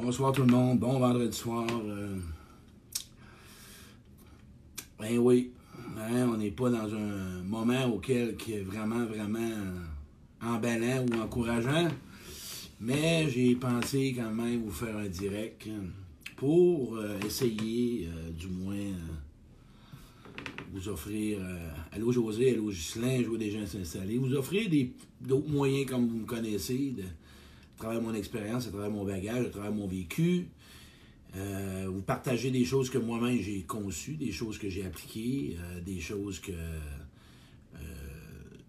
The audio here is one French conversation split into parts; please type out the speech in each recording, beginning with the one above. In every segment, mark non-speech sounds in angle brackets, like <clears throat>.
Bonsoir tout le monde, bon vendredi soir. Euh... Ben oui, hein, on n'est pas dans un moment auquel qui est vraiment, vraiment emballant ou encourageant. Mais j'ai pensé quand même vous faire un direct pour euh, essayer, euh, du moins, euh, vous offrir, allô José, allô Ghislain, je vois des gens s'installer, vous offrir d'autres moyens comme vous me connaissez, de, à travers mon expérience, à travers mon bagage, à travers mon vécu. Euh, vous partagez des choses que moi-même j'ai conçues, des choses que j'ai appliquées, euh, des choses que euh,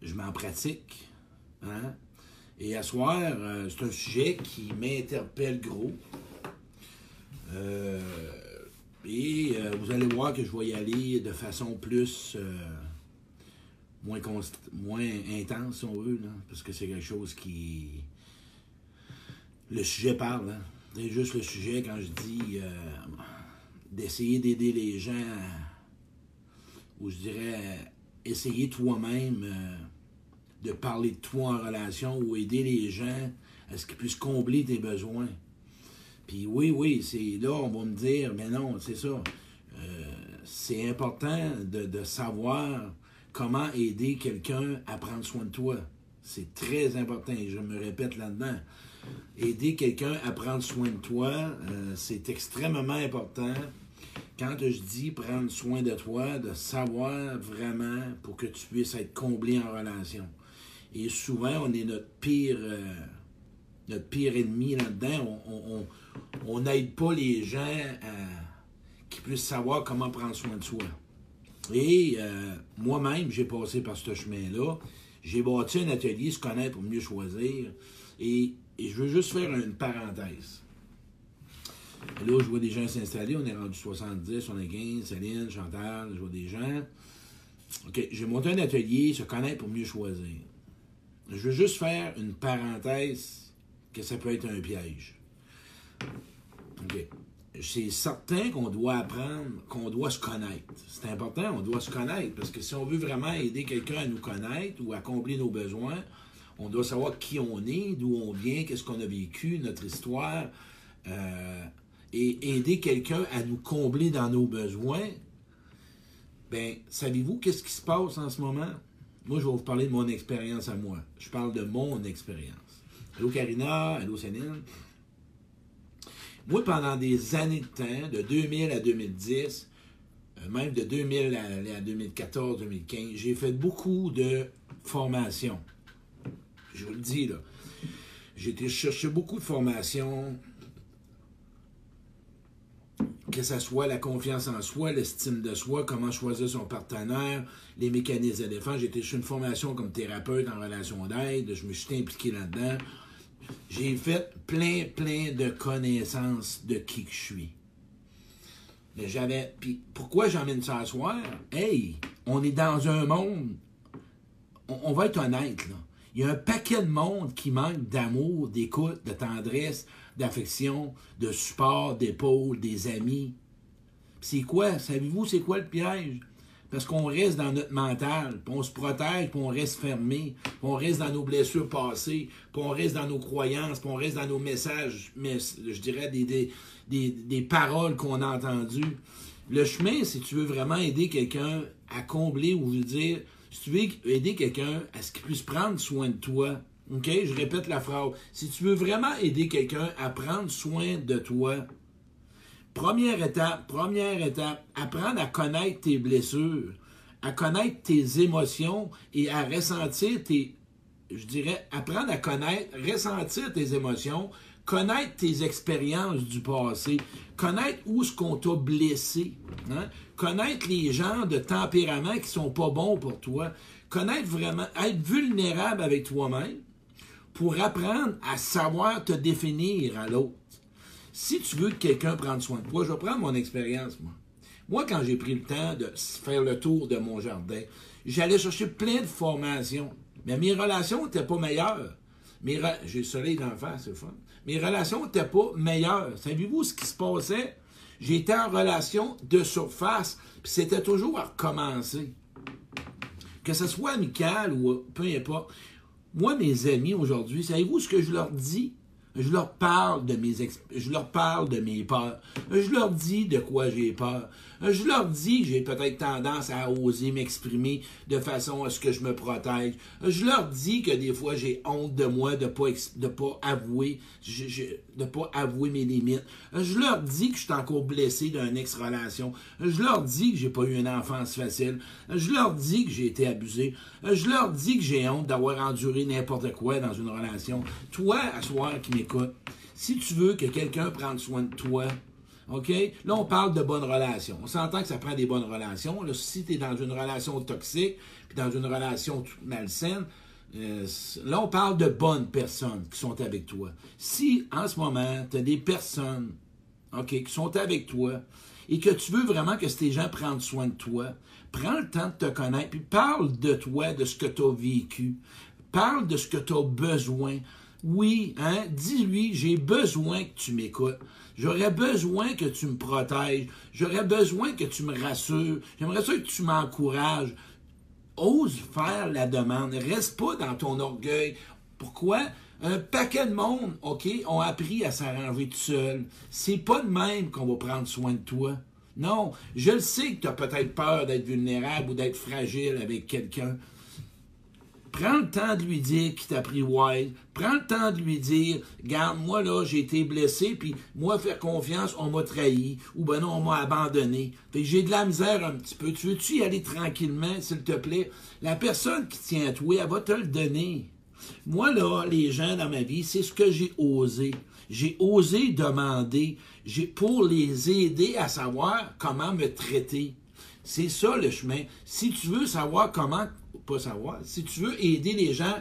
je m'en pratique. Hein. Et à soir, c'est un sujet qui m'interpelle gros. et vous allez voir que je vais y aller de façon plus moins, moins intense, si on veut, parce que c'est quelque chose qui, le sujet parle. Hein. C'est juste le sujet quand je dis euh, d'essayer d'aider les gens, ou je dirais essayer toi-même euh, de parler de toi en relation ou aider les gens à ce qu'ils puissent combler tes besoins. Puis oui, oui, c'est là, on va me dire, mais non, c'est ça. Euh, c'est important de, de savoir comment aider quelqu'un à prendre soin de toi. C'est très important et je me répète là-dedans. Aider quelqu'un à prendre soin de toi, euh, c'est extrêmement important. Quand je dis prendre soin de toi, de savoir vraiment pour que tu puisses être comblé en relation. Et souvent, on est notre pire, euh, notre pire ennemi là-dedans. On n'aide pas les gens qui puissent savoir comment prendre soin de soi. Et euh, moi-même, j'ai passé par ce chemin-là. J'ai bâti un atelier, se connaître pour mieux choisir. Et je veux juste faire une parenthèse. Là, je vois des gens s'installer. On est rendu 70, on est 15, Céline, Chantal, je vois des gens. OK, j'ai monté un atelier, se connaître pour mieux choisir. Je veux juste faire une parenthèse que ça peut être un piège. OK. C'est certain qu'on doit apprendre, qu'on doit se connaître. C'est important, on doit se connaître, parce que si on veut vraiment aider quelqu'un à nous connaître ou à combler nos besoins, on doit savoir qui on est, d'où on vient, qu'est-ce qu'on a vécu, notre histoire, euh, et aider quelqu'un à nous combler dans nos besoins. Ben, savez-vous qu'est-ce qui se passe en ce moment? Moi, je vais vous parler de mon expérience à moi. Je parle de mon expérience. Allô Karina, allô Céline? Moi, pendant des années de temps, de 2000 à 2010, euh, même de 2000 à 2014, 2015, j'ai fait beaucoup de formations. Je vous le dis, là. J'ai été chercher beaucoup de formations, que ce soit la confiance en soi, l'estime de soi, comment choisir son partenaire, les mécanismes de défense. J'ai été chercher une formation comme thérapeute en relation d'aide. Je me suis impliqué là-dedans. J'ai fait plein, plein de connaissances de qui que je suis. Mais j'avais. Puis pourquoi j'emmène ça à soir? Hey, on est dans un monde. On, on va être honnête, là. Il y a un paquet de monde qui manque d'amour, d'écoute, de tendresse, d'affection, de support, d'épaule, des amis. C'est quoi? Savez-vous c'est quoi le piège? Parce qu'on reste dans notre mental, puis on se protège, puis on reste fermé, puis on reste dans nos blessures passées, puis on reste dans nos croyances, puis on reste dans nos messages, mais je dirais des, paroles qu'on a entendues. Le chemin, si tu veux vraiment aider quelqu'un à combler ou vous dire si tu veux aider quelqu'un à ce qu'il puisse prendre soin de toi, OK? Je répète la phrase. Si tu veux vraiment aider quelqu'un à prendre soin de toi, première étape, première étape, apprendre à connaître tes blessures, à connaître tes émotions et à ressentir tes, je dirais, apprendre à connaître, ressentir tes émotions, connaître tes expériences du passé, connaître où ce qu'on t'a blessé, hein? connaître les gens de tempérament qui sont pas bons pour toi, connaître vraiment, être vulnérable avec toi-même pour apprendre à savoir te définir à l'autre. Si tu veux que quelqu'un prenne soin de toi, je vais prendre mon expérience, moi. Moi, quand j'ai pris le temps de faire le tour de mon jardin, j'allais chercher plein de formations, mais mes relations n'étaient pas meilleures. J'ai le soleil d'en face, c'est fun. Mes relations n'étaient pas meilleures. Savez-vous ce qui se passait? J'étais en relation de surface, puis c'était toujours à recommencer. Que ce soit amical ou peu importe. Moi, mes amis aujourd'hui, savez-vous ce que je leur dis? Je leur parle de mes je leur parle de mes peurs. Je leur dis de quoi j'ai peur. Je leur dis que j'ai peut-être tendance à oser m'exprimer de façon à ce que je me protège. Je leur dis que des fois j'ai honte de moi de pas de pas avouer de pas avouer mes limites. Je leur dis que je suis encore blessé d'une ex-relation. Je leur dis que j'ai pas eu une enfance facile. Je leur dis que j'ai été abusé. Je leur dis que j'ai honte d'avoir enduré n'importe quoi dans une relation. Toi, à soir qui m'écoute, si tu veux que quelqu'un prenne soin de toi, OK? Là, on parle de bonnes relations. On s'entend que ça prend des bonnes relations. Là, si tu es dans une relation toxique, puis dans une relation malsaine, euh, là, on parle de bonnes personnes qui sont avec toi. Si, en ce moment, tu as des personnes OK, qui sont avec toi et que tu veux vraiment que ces gens prennent soin de toi, prends le temps de te connaître, puis parle de toi, de ce que tu as vécu. Parle de ce que tu as besoin. Oui, hein, dis-lui, j'ai besoin que tu m'écoutes. J'aurais besoin que tu me protèges. J'aurais besoin que tu me rassures. J'aimerais ça que tu m'encourages. Ose faire la demande. Reste pas dans ton orgueil. Pourquoi? Un paquet de monde, OK, ont appris à s'arranger tout seul. C'est pas de même qu'on va prendre soin de toi. Non, je le sais que tu as peut-être peur d'être vulnérable ou d'être fragile avec quelqu'un. Prends le temps de lui dire qu'il t'a pris wild. Prends le temps de lui dire, garde, moi là, j'ai été blessé, puis moi, faire confiance, on m'a trahi, ou ben non, on m'a abandonné. Fait j'ai de la misère un petit peu. Tu veux-tu y aller tranquillement, s'il te plaît? La personne qui tient à toi, elle va te le donner. Moi, là, les gens dans ma vie, c'est ce que j'ai osé. J'ai osé demander j'ai pour les aider à savoir comment me traiter. C'est ça le chemin. Si tu veux savoir comment savoir. Si tu veux aider les gens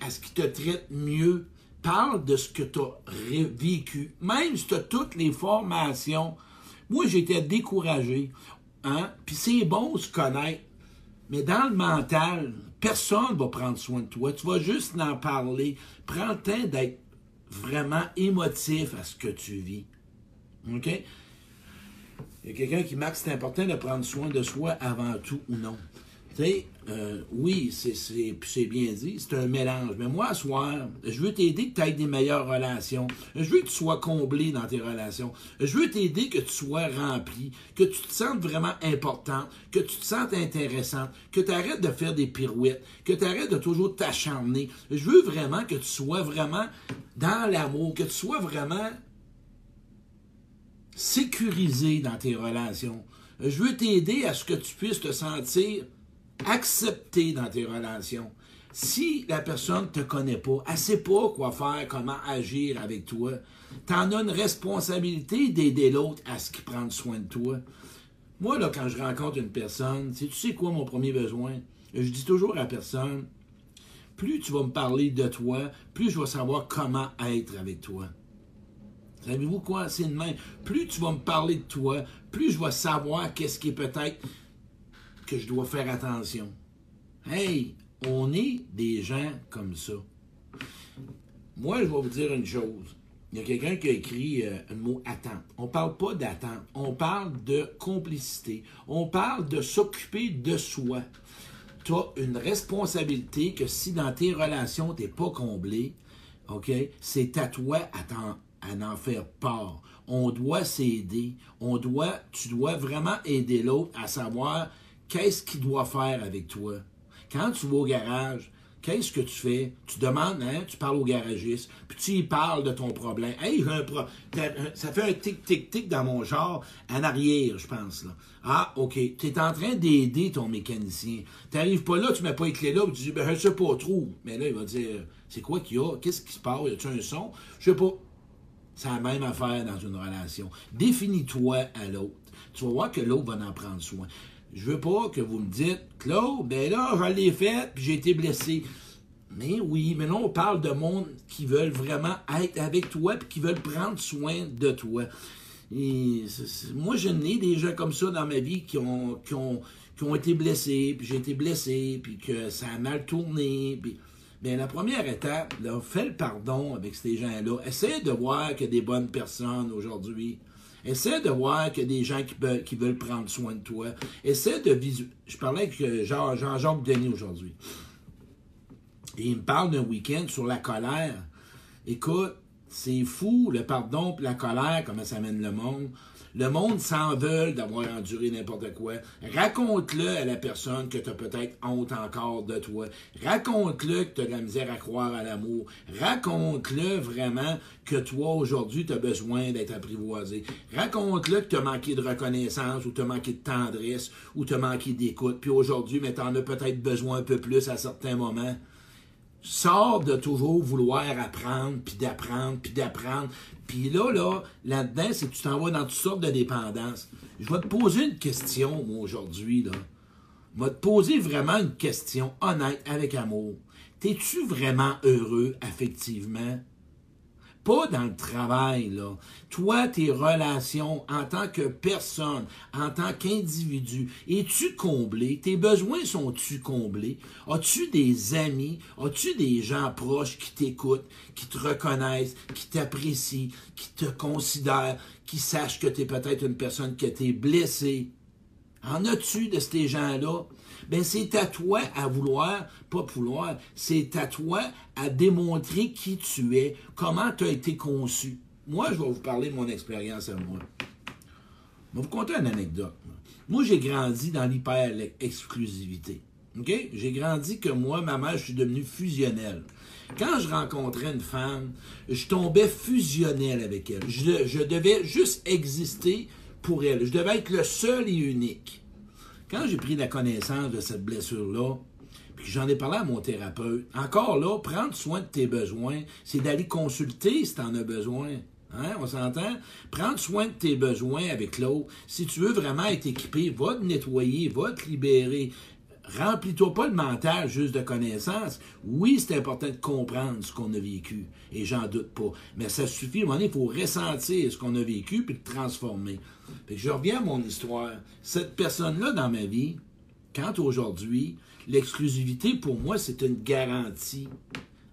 à ce qu'ils te traitent mieux, parle de ce que tu as vécu. Même si tu as toutes les formations. Moi, j'étais découragé. Hein? Puis c'est bon de se connaître. Mais dans le mental, personne ne va prendre soin de toi. Tu vas juste en parler. Prends le temps d'être vraiment émotif à ce que tu vis. OK? Il y a quelqu'un qui marque c'est important de prendre soin de soi avant tout ou non. Tu sais, euh, oui, c'est bien dit, c'est un mélange. Mais moi, ce soir, je veux t'aider que tu aies des meilleures relations. Je veux que tu sois comblé dans tes relations. Je veux t'aider que tu sois rempli, que tu te sentes vraiment important, que tu te sentes intéressant, que tu arrêtes de faire des pirouettes, que tu arrêtes de toujours t'acharner. Je veux vraiment que tu sois vraiment dans l'amour, que tu sois vraiment sécurisé dans tes relations. Je veux t'aider à ce que tu puisses te sentir accepter dans tes relations. Si la personne ne te connaît pas, elle ne sait pas quoi faire, comment agir avec toi, tu en as une responsabilité d'aider l'autre à ce qu'il prenne soin de toi. Moi, là, quand je rencontre une personne, tu sais quoi mon premier besoin? Je dis toujours à la personne, plus tu vas me parler de toi, plus je vais savoir comment être avec toi. Savez-vous quoi? C'est de même. Plus tu vas me parler de toi, plus je vais savoir qu'est-ce qui est peut-être que je dois faire attention. Hey, on est des gens comme ça. Moi, je vais vous dire une chose. Il y a quelqu'un qui a écrit euh, un mot attente. On ne parle pas d'attente, on parle de complicité. On parle de s'occuper de soi. Tu as une responsabilité que si dans tes relations, tu n'es pas comblé, OK, c'est à toi à, à en faire part. On doit s'aider. On doit, tu dois vraiment aider l'autre à savoir qu'est-ce qu'il doit faire avec toi? Quand tu vas au garage, qu'est-ce que tu fais? Tu demandes, hein, tu parles au garagiste, puis tu y parles de ton problème. Hey, un ça fait un tic-tic-tic dans mon genre, en arrière, je pense. Là. Ah, OK. Tu es en train d'aider ton mécanicien. Tu n'arrives pas là, tu mets pas les clés là, tu dis, ben, je sais pas trop. Mais là, il va dire, c'est quoi qu'il y a? Qu'est-ce qui se passe? Y a-tu un son? Je sais pas. C'est la même affaire dans une relation. Définis-toi à l'autre. Tu vas voir que l'autre va en prendre soin je veux pas que vous me dites, Claude, ben là, je l'ai fait, puis j'ai été blessé. Mais oui, mais là, on parle de monde qui veulent vraiment être avec toi, puis qui veulent prendre soin de toi. Moi, je n'ai des gens comme ça dans ma vie qui ont, qui ont, qui ont été blessés, puis j'ai été blessé, puis que ça a mal tourné. Puis... Bien, la première étape, là, fais le pardon avec ces gens-là. Essaie de voir qu'il y a des bonnes personnes aujourd'hui. Essaie de voir qu'il y a des gens qui veulent, prendre soin de toi. Essaie de visualiser. Je parlais avec euh, Jean-Jacques Denis aujourd'hui. Et il me parle d'un week-end sur la colère. Écoute, C'est fou, le pardon et la colère, comment ça mène le monde. Le monde s'en veut d'avoir enduré n'importe quoi. Raconte-le à la personne que tu as peut-être honte encore de toi. Raconte-le que tu as de la misère à croire à l'amour. Raconte-le vraiment que toi, aujourd'hui, tu as besoin d'être apprivoisé. Raconte-le que tu as manqué de reconnaissance ou tu as manqué de tendresse ou tu as manqué d'écoute. Puis aujourd'hui, mais tu en as peut-être besoin un peu plus à certains moments. Sors de toujours vouloir apprendre, puis d'apprendre, puis d'apprendre. Puis là, là, là-dedans, c'est que tu t'en vas dans toutes sortes de dépendances. Je vais te poser une question, moi, aujourd'hui, là. Je vais te poser vraiment une question honnête, avec amour. T'es-tu vraiment heureux, affectivement? Pas dans le travail, là. Toi, tes relations en tant que personne, en tant qu'individu, es-tu comblé? Tes besoins sont-tu comblés? As-tu des amis? As-tu des gens proches qui t'écoutent, qui te reconnaissent, qui t'apprécient, qui te considèrent, qui sachent que tu es peut-être une personne qui a été blessée? En as-tu de ces gens-là? Ben c'est à toi à vouloir, pas vouloir, c'est à toi à démontrer qui tu es, comment tu as été conçu. Moi, je vais vous parler de mon expérience à moi. Je vais vous conter une anecdote. Moi, j'ai grandi dans l'hyper-exclusivité. J'ai grandi que moi, ma mère, je suis devenu fusionnel. Quand je rencontrais une femme, je tombais fusionnel avec elle. Je devais juste exister pour elle. Je devais être le seul et unique. Quand j'ai pris la connaissance de cette blessure-là, puis j'en ai parlé à mon thérapeute, encore là, prendre soin de tes besoins, c'est d'aller consulter si tu en as besoin. Hein, on s'entend? Prendre soin de tes besoins avec l'autre. Si tu veux vraiment être équipé, va te nettoyer, va te libérer. Remplis-toi pas le mental juste de connaissances. Oui, c'est important de comprendre ce qu'on a vécu, et j'en doute pas. Mais ça suffit, à un moment il faut ressentir ce qu'on a vécu puis le transformer. je reviens à mon histoire. Cette personne-là dans ma vie, quand aujourd'hui, l'exclusivité pour moi, c'est une garantie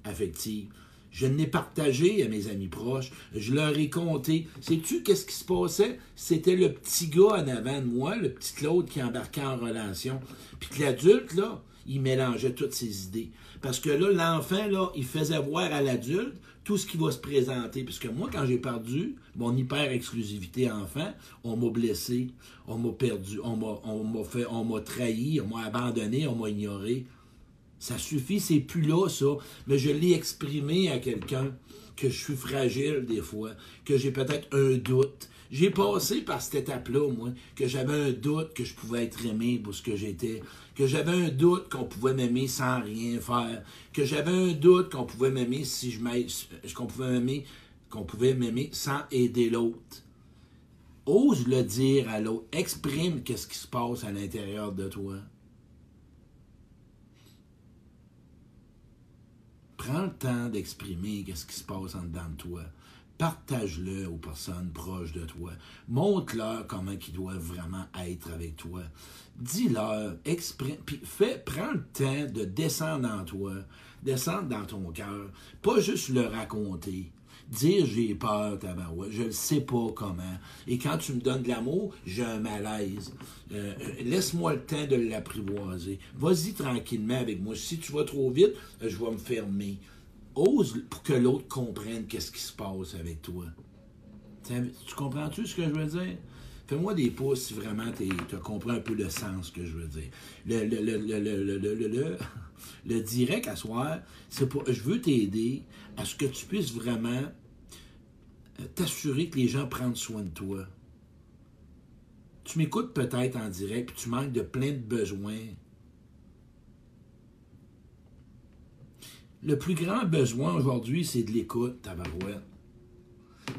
affective. Je l'ai partagé à mes amis proches. Je leur ai conté. Sais-tu qu'est-ce qui se passait? C'était le petit gars en avant de moi, le petit Claude qui embarquait en relation. Puis que l'adulte, là, il mélangeait toutes ses idées. Parce que là, l'enfant, là, il faisait voir à l'adulte tout ce qui va se présenter. Parce que moi, quand j'ai perdu mon hyper-exclusivité enfant, on m'a blessé, on m'a perdu, on m'a fait, on m'a trahi, on m'a abandonné, on m'a ignoré. Ça suffit, c'est plus là, ça. Mais je l'ai exprimé à quelqu'un que je suis fragile des fois, que j'ai peut-être un doute. J'ai passé par cette étape-là, moi, que j'avais un doute que je pouvais être aimé pour ce que j'étais, que j'avais un doute qu'on pouvait m'aimer sans rien faire, que j'avais un doute qu'on pouvait m'aimer si je qu'on pouvait m'aimer, qu'on pouvait m'aimer sans aider l'autre. Ose le dire à l'autre, exprime qu'est-ce qui se passe à l'intérieur de toi. Prends le temps d'exprimer ce qui se passe en dedans de toi. Partage-le aux personnes proches de toi. Montre-leur comment ils doivent vraiment être avec toi. Dis-leur, exprime, puis fais, prends le temps de descendre en toi, descendre dans ton cœur, pas juste le raconter dire j'ai peur, tabarouette, je ne sais pas comment. Et quand tu me donnes de l'amour, j'ai un malaise. Euh, laisse-moi le temps de l'apprivoiser. Vas-y tranquillement avec moi. Si tu vas trop vite, euh, je vais me fermer. Ose pour que l'autre comprenne qu'est-ce qui se passe avec toi. Tu comprends-tu ce que je veux dire? Fais-moi des pouces si vraiment tu compris un peu le sens que je veux dire. Le, le, le, le, direct à soir, c'est pour. Je veux t'aider à ce que tu puisses vraiment euh, t'assurer que les gens prennent soin de toi. Tu m'écoutes peut-être en direct, puis tu manques de plein de besoins. Le plus grand besoin aujourd'hui, c'est de l'écoute, ta barouette.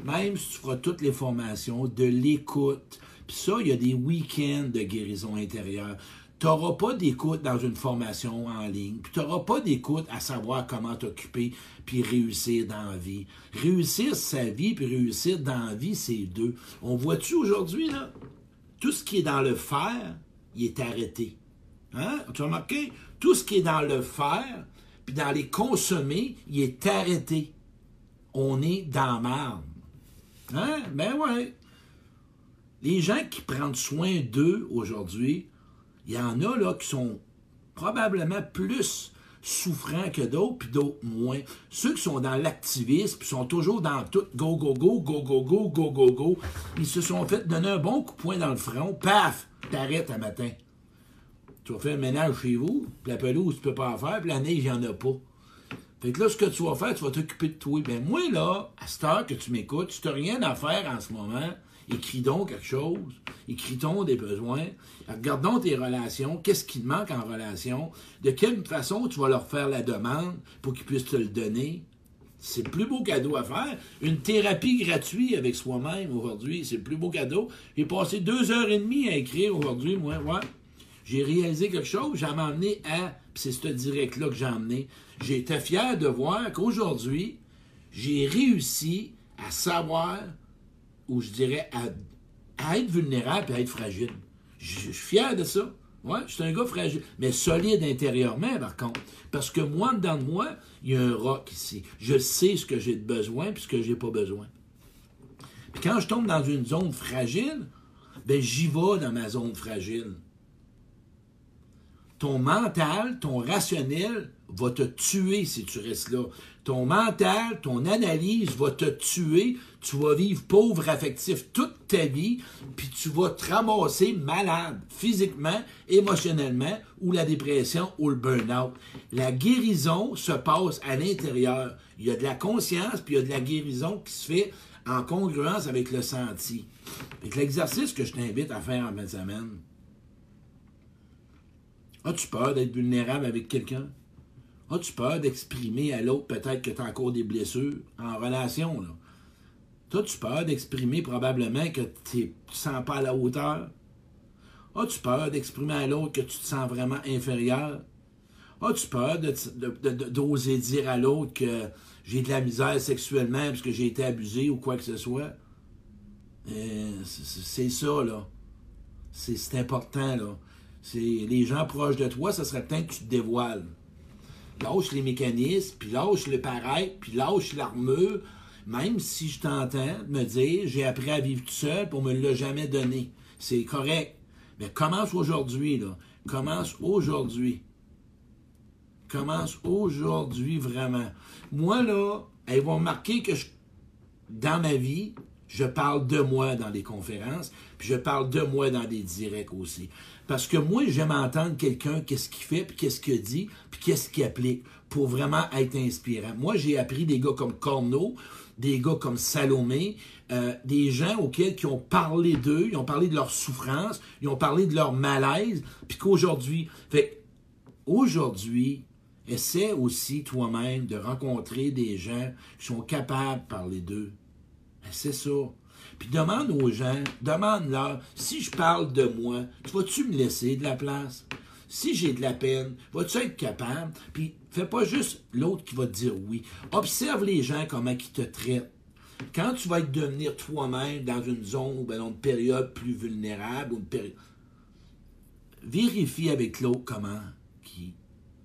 Même si tu feras toutes les formations, de l'écoute. Puis ça, il y a des week-ends de guérison intérieure. Tu n'auras pas d'écoute dans une formation en ligne, puis tu n'auras pas d'écoute à savoir comment t'occuper puis réussir dans la vie. Réussir sa vie puis réussir dans la vie, c'est deux. On voit-tu aujourd'hui, là? Tout ce qui est dans le faire, il est arrêté. Hein? Tu as remarqué? Tout ce qui est dans le faire, puis dans les consommer, il est arrêté. On est dans marde. Hein? Ben ouais. Les gens qui prennent soin d'eux aujourd'hui, il y en a là qui sont probablement plus souffrants que d'autres, puis d'autres moins. Ceux qui sont dans l'activisme, puis sont toujours dans tout go, go, go, go, go, go, go, go, go, ils se sont fait donner un bon coup de poing dans le front, paf, t'arrêtes un matin. Tu vas faire le ménage chez vous, puis la pelouse, tu peux pas en faire, puis la neige, il n'y en a pas. Fait que là, ce que tu vas faire, tu vas t'occuper de toi. Ben moi, là, à cette heure que tu m'écoutes, tu n'as rien à faire en ce moment, écris donc quelque chose, écris donc des besoins, regarde tes relations, qu'est-ce qui te manque en relation, de quelle façon tu vas leur faire la demande pour qu'ils puissent te le donner? C'est le plus beau cadeau à faire. Une thérapie gratuite avec soi-même aujourd'hui, c'est le plus beau cadeau. J'ai passé deux heures et demie à écrire aujourd'hui, moi, ouais. J'ai réalisé quelque chose, j'ai emmené à, c'est ce direct-là que j'ai emmené. J'étais fier de voir qu'aujourd'hui, j'ai réussi à savoir, ou je dirais à, être vulnérable et à être fragile. Je suis fier de ça. Ouais, je suis un gars fragile, mais solide intérieurement, par contre. Parce que moi, dedans de moi, il y a un roc ici. Je sais ce que j'ai de besoin puis ce que j'ai pas besoin. Puis quand je tombe dans une zone fragile, ben j'y vais dans ma zone fragile. Ton mental, ton rationnel va te tuer si tu restes là. Ton mental, ton analyse va te tuer. Tu vas vivre pauvre affectif toute ta vie, puis tu vas te ramasser malade physiquement, émotionnellement, ou la dépression, ou le burn-out. La guérison se passe à l'intérieur. Il y a de la conscience, puis il y a de la guérison qui se fait en congruence avec le senti. l'exercice que je t'invite à faire en fin de semaine, as-tu peur d'être vulnérable avec quelqu'un? As-tu peur d'exprimer à l'autre peut-être que tu as encore des blessures en relation? Là? As-tu peur d'exprimer probablement que tu ne te sens pas à la hauteur? As-tu peur d'exprimer à l'autre que tu te sens vraiment inférieur? As-tu peur d'oser dire à l'autre que j'ai de la misère sexuellement parce que j'ai été abusé ou quoi que ce soit? Euh, c'est ça, là. C'est important, là. C'est les gens proches de toi, ça serait temps que tu te dévoiles lâche les mécanismes, puis lâche le paraître, puis lâche l'armure, même si je t'entends me dire j'ai appris à vivre tout seul pour me le jamais donner. C'est correct. Mais commence aujourd'hui, là. Commence aujourd'hui. Commence aujourd'hui vraiment. Moi, là, elles vont marquer que je, dans ma vie, je parle de moi dans les conférences, puis je parle de moi dans des directs aussi. Parce que moi, j'aime entendre quelqu'un, qu'est-ce qu'il fait, puis qu'est-ce qu'il dit, puis qu'est-ce qu'il applique, pour vraiment être inspirant. Moi, j'ai appris des gars comme Corneau, des gars comme Salomé, euh, des gens auxquels qui ont parlé d'eux, ils ont parlé de leur souffrance, ils ont parlé de leur malaise, puis qu'aujourd'hui, fait aujourd'hui, essaie aussi toi-même de rencontrer des gens qui sont capables de parler d'eux. C'est ça. Puis demande aux gens, demande-leur, si je parle de moi, tu vas-tu me laisser de la place? Si j'ai de la peine, vas-tu être capable? Puis fais pas juste l'autre qui va te dire oui. Observe les gens, comment ils te traitent. Quand tu vas devenir toi-même dans une zone ou dans une période plus vulnérable, ou une période... vérifie avec l'autre comment qui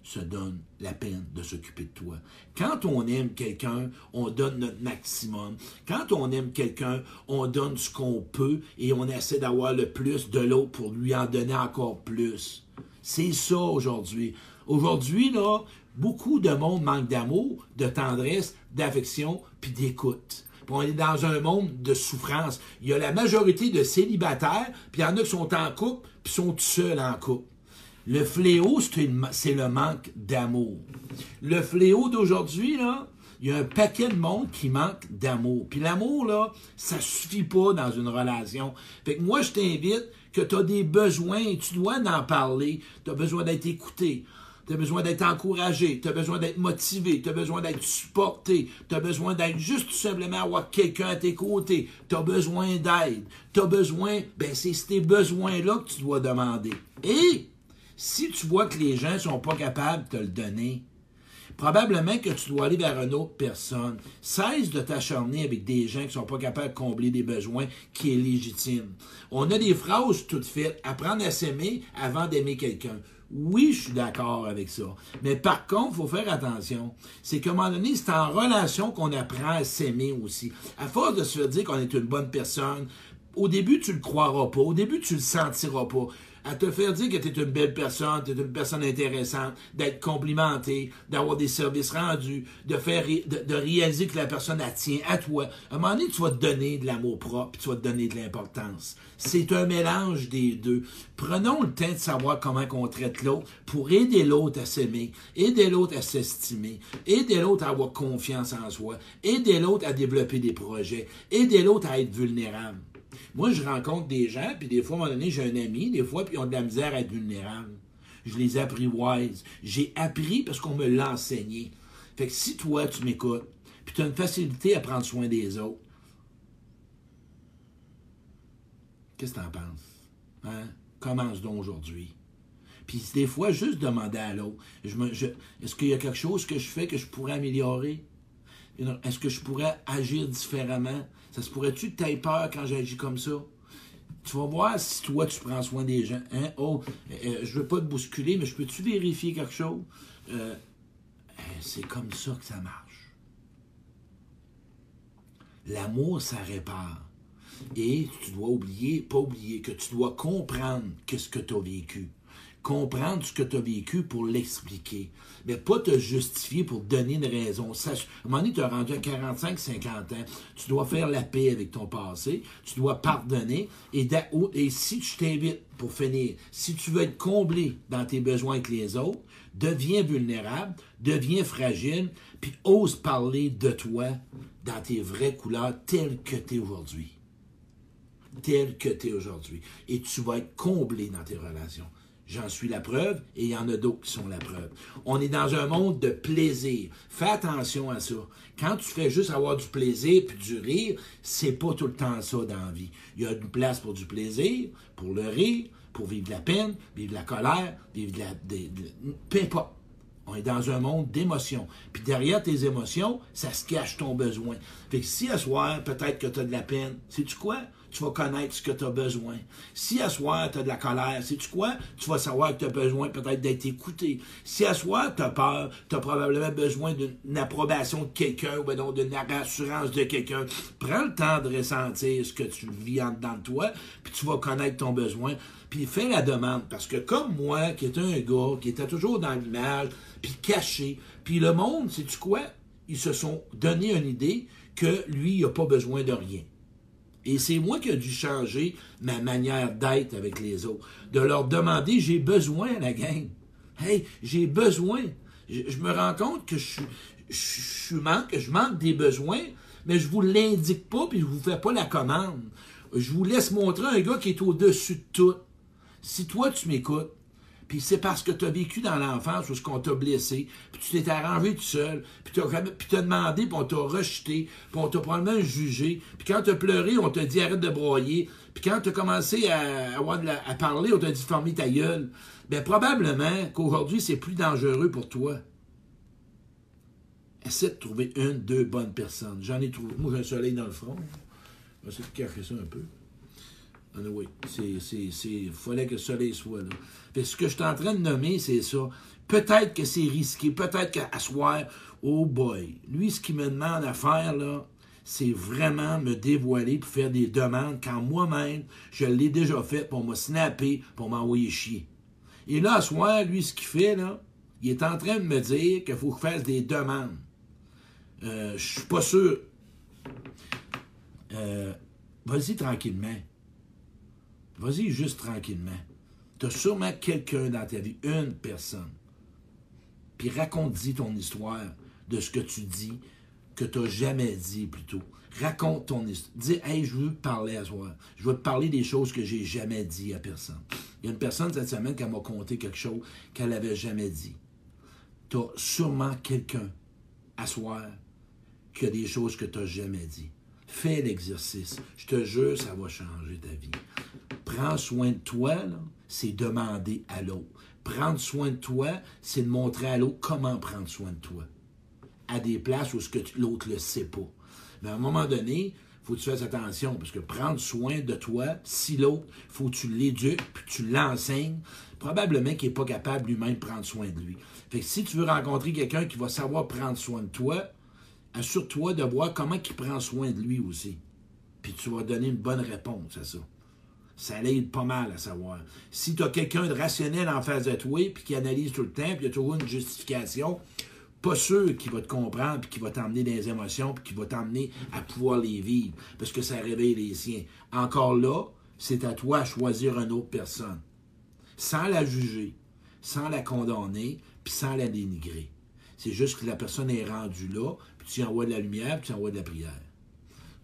se donne la peine de s'occuper de toi. Quand on aime quelqu'un, on donne notre maximum. Quand on aime quelqu'un, on donne ce qu'on peut et on essaie d'avoir le plus de l'autre pour lui en donner encore plus. C'est ça aujourd'hui. Aujourd'hui, là, beaucoup de monde manque d'amour, de tendresse, d'affection, puis d'écoute. on est dans un monde de souffrance. Il y a la majorité de célibataires, puis il y en a qui sont en couple, puis sont seuls en couple. Le fléau, c'est le manque d'amour. Le fléau d'aujourd'hui, là, il y a un paquet de monde qui manque d'amour. Puis l'amour, là, ça suffit pas dans une relation. Fait que moi, je t'invite que tu as des besoins, tu dois en parler. Tu as besoin d'être écouté. Tu as besoin d'être encouragé, tu as besoin d'être motivé, tu as besoin d'être supporté, tu as besoin d'être juste tout simplement avoir quelqu'un à tes côtés, tu as besoin d'aide, tu as besoin, ben c'est ces besoins-là que tu dois demander. Et si tu vois que les gens ne sont pas capables de te le donner, probablement que tu dois aller vers une autre personne. Cesse de t'acharner avec des gens qui ne sont pas capables de combler des besoins qui est légitime. On a des phrases toutes faites. Apprendre à s'aimer avant d'aimer quelqu'un. Oui, je suis d'accord avec ça. Mais par contre, il faut faire attention. C'est qu'à un moment donné, c'est en relation qu'on apprend à s'aimer aussi. À force de se faire dire qu'on est une bonne personne, Au début, tu le croiras pas. Au début, tu le sentiras pas à te faire dire que tu es une belle personne, tu es une personne intéressante, d'être complimenté, d'avoir des services rendus, de faire de, réaliser que la personne a tient à toi. À un moment donné, tu vas te donner de l'amour propre, tu vas te donner de l'importance. C'est un mélange des deux. Prenons le temps de savoir comment on traite l'autre pour aider l'autre à s'aimer, aider l'autre à s'estimer, aider l'autre à avoir confiance en soi, aider l'autre à développer des projets, aider l'autre à être vulnérable. Moi, je rencontre des gens, puis des fois, à un moment donné, j'ai un ami, des fois, puis ils ont de la misère à être vulnérables. Je les wise. J'ai appris parce qu'on me l'a enseigné. Fait que si toi, tu m'écoutes, puis tu as une facilité à prendre soin des autres, qu'est-ce que tu en penses? Hein? Commence donc aujourd'hui. Puis des fois, juste demander à l'autre, est-ce qu'il y a quelque chose que je fais que je pourrais améliorer? Est-ce que je pourrais agir différemment? Ça se pourrait-tu que tu peur quand j'agis comme ça? Tu vas voir si toi, tu prends soin des gens. Hein? Oh, euh, euh, je veux pas te bousculer, mais je peux-tu vérifier quelque chose? Euh, c'est comme ça que ça marche. L'amour, ça répare. Et tu dois oublier, pas oublier, que tu dois comprendre qu'est-ce que tu as vécu comprendre ce que tu as vécu pour l'expliquer. Mais pas te justifier pour donner une raison. Ça, à un moment donné, tu as rendu à 45, 50 ans. Tu dois faire la paix avec ton passé. Tu dois pardonner. Et, et si tu t'invites, pour finir, si tu veux être comblé dans tes besoins avec les autres, deviens vulnérable, deviens fragile, puis ose parler de toi dans tes vraies couleurs telles que tu es aujourd'hui. Telles que tu es aujourd'hui. Et tu vas être comblé dans tes relations. J'en suis la preuve et il y en a d'autres qui sont la preuve. On est dans un monde de plaisir. Fais attention à ça. Quand tu fais juste avoir du plaisir puis du rire, c'est pas tout le temps ça dans la vie. Il y a une place pour du plaisir, pour le rire, pour vivre de la peine, vivre de la colère, vivre de la. De, peu importe. On est dans un monde d'émotions. Puis derrière tes émotions, ça se cache ton besoin. Fait que si à soir, peut-être que tu as de la peine, sais-tu quoi? Tu vas connaître ce que tu as besoin. Si à soir, tu as de la colère, sais-tu quoi? Tu vas savoir que tu as besoin peut-être d'être écouté. Si à soir, tu as peur, tu as probablement besoin d'une approbation de quelqu'un ou ben d'une assurance de quelqu'un. Prends le temps de ressentir ce que tu vis en dedans de toi, puis tu vas connaître ton besoin. Puis fais la demande. Parce que comme moi, qui était un gars, qui était toujours dans l'image, puis caché, puis le monde, sais-tu quoi? Ils se sont donné une idée que lui, il n'a pas besoin de rien. Et c'est moi qui ai dû changer ma manière d'être avec les autres. De leur demander, j'ai besoin, la gang. Hey, j'ai besoin. Je, me rends compte que je, je, manque, je manque des besoins, mais je vous l'indique pas, puis je vous fais pas la commande. Je vous laisse montrer un gars qui est au-dessus de tout. Si toi, tu m'écoutes, c'est parce que tu as vécu dans l'enfance où ce qu'on t'a blessé, puis tu t'es arrangé tout seul, puis tu as, demandé, puis on t'a rejeté, puis on t'a probablement jugé, puis quand tu as pleuré, on t'a dit arrête de broyer, puis quand tu as commencé à, parler, on t'a dit fermer ta gueule. Bien, probablement qu'aujourd'hui, c'est plus dangereux pour toi. Essaie de trouver une, deux bonnes personnes. J'en ai trouvé. Moi, j'ai un soleil dans le front. On va essayer de cacher ça un peu. Oui, il fallait que le soleil soit là. ce que je suis en train de nommer, c'est ça. Peut-être que c'est risqué, peut-être qu'à soir, oh boy, lui, ce qu'il me demande à faire, là, c'est vraiment me dévoiler pour faire des demandes quand moi-même, je l'ai déjà fait pour me snapper, pour m'envoyer chier. Et là, à soir, lui, ce qu'il fait, là, il est en train de me dire qu'il faut que je fasse des demandes. Euh, je suis pas sûr. Euh, vas-y tranquillement. Vas-y juste tranquillement. Tu as sûrement quelqu'un dans ta vie, une personne. Puis raconte-y ton histoire de ce que tu dis, que tu n'as jamais dit plutôt. Raconte ton histoire. Dis, hey, je veux parler à soi. Je veux te parler des choses que j'ai jamais dit à personne. Il y a une personne cette semaine qui m'a conté quelque chose qu'elle n'avait jamais dit. Tu as sûrement quelqu'un à soi qui a des choses que tu n'as jamais dit. Fais l'exercice. Je te jure, ça va changer ta vie. Prends soin de toi, c'est demander à l'autre. Prendre soin de toi, c'est de montrer à l'autre comment prendre soin de toi. À des places où l'autre ne le sait pas. Mais à un moment donné, il faut que tu fasses attention, parce que prendre soin de toi, si l'autre, faut que tu l'éduques, puis tu l'enseignes, probablement qu'il n'est pas capable lui-même de prendre soin de lui. Fait que si tu veux rencontrer quelqu'un qui va savoir prendre soin de toi, assure-toi de voir comment il prend soin de lui aussi. puis tu vas donner une bonne réponse à ça. Ça l'aide pas mal à savoir. Si tu as quelqu'un de rationnel en face de toi, puis qui analyse tout le temps, puis il a toujours une justification, pas sûr qu'il va te comprendre, puis qu'il va t'emmener des émotions, puis qu'il va t'emmener à pouvoir les vivre, parce que ça réveille les siens. Encore là, c'est à toi de choisir une autre personne, sans la juger, sans la condamner, puis sans la dénigrer. C'est juste que la personne est rendue là, puis tu envoies de la lumière, puis tu envoies de la prière.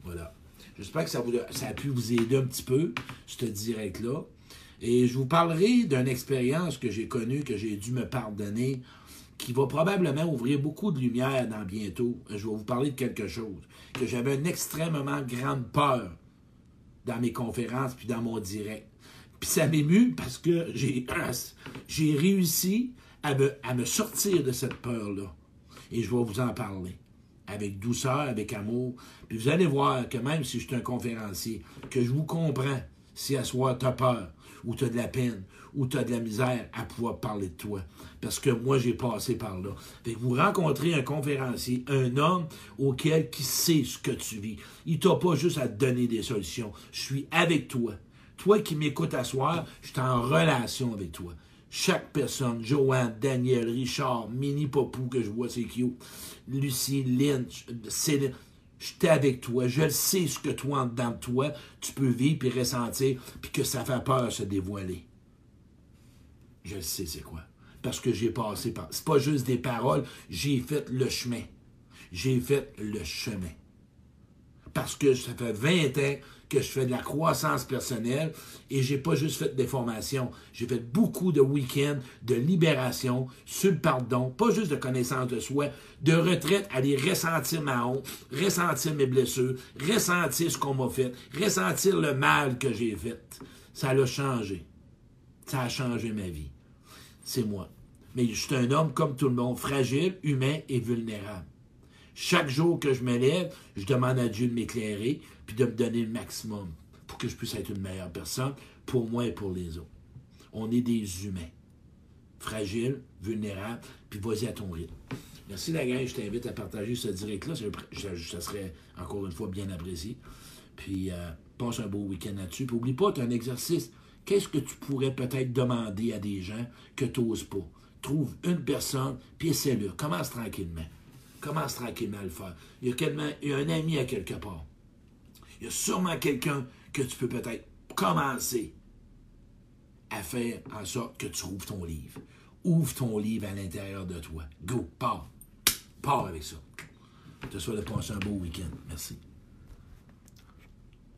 Voilà. J'espère que ça, a pu vous aider un petit peu, ce direct-là. Et je vous parlerai d'une expérience que j'ai connue, que j'ai dû me pardonner, qui va probablement ouvrir beaucoup de lumière dans bientôt. Je vais vous parler de quelque chose, que j'avais une extrêmement grande peur dans mes conférences puis dans mon direct. Puis ça m'émue parce que j'ai, <clears throat> j'ai réussi à me, à me sortir de cette peur-là. Et je vais vous en parler avec douceur, avec amour. Puis vous allez voir que même si je suis un conférencier, que je vous comprends si à soi tu as peur, ou tu as de la peine, ou tu as de la misère à pouvoir parler de toi. Parce que moi, j'ai passé par là. Fait que vous rencontrez un conférencier, un homme auquel qui sait ce que tu vis. Il t'a pas juste à donner des solutions. Je suis avec toi. Toi qui m'écoutes à soir, je suis en relation avec toi chaque personne, Joanne, Daniel, Richard, Mini Popou que je vois, c'est cute, Lucie, Lynch, Céline, j'étais avec toi, je sais ce que toi, en dedans de toi, tu peux vivre et ressentir, puis que ça fait peur se dévoiler. Je le sais c'est quoi. Parce que j'ai passé par... C'est pas juste des paroles, j'ai fait le chemin. J'ai fait le chemin. Parce que ça fait 20 ans que je fais de la croissance personnelle et j'ai pas juste fait des formations, j'ai fait beaucoup de week-ends de libération sur le pardon, pas juste de connaissance de soi, de retraite, aller ressentir ma honte, ressentir mes blessures, ressentir ce qu'on m'a fait, ressentir le mal que j'ai fait. Ça l'a changé. Ça a changé ma vie. C'est moi. Mais je suis un homme comme tout le monde, fragile, humain et vulnérable. Chaque jour que je me lève, je demande à Dieu de m'éclairer, puis de me donner le maximum pour que je puisse être une meilleure personne pour moi et pour les autres. On est des humains, fragiles, vulnérables, puis vas-y à ton rythme. Merci la je t'invite à partager ce direct-là, ça serait encore une fois bien apprécié. Puis euh, passe un beau week-end là-dessus. Puis oublie pas, tu as un exercice. Qu'est-ce que tu pourrais peut-être demander à des gens que tu n'oses pas? Trouve une personne, puis essaie-le. Commence tranquillement. Commence tranquillement à le faire. Il y a, il y a un ami à quelque part. Il y a sûrement quelqu'un que tu peux peut-être commencer à faire en sorte que tu ouvres ton livre. Ouvre ton livre à l'intérieur de toi. Go, pars. Pars avec ça. Je te souhaite de passer un beau week-end. Merci.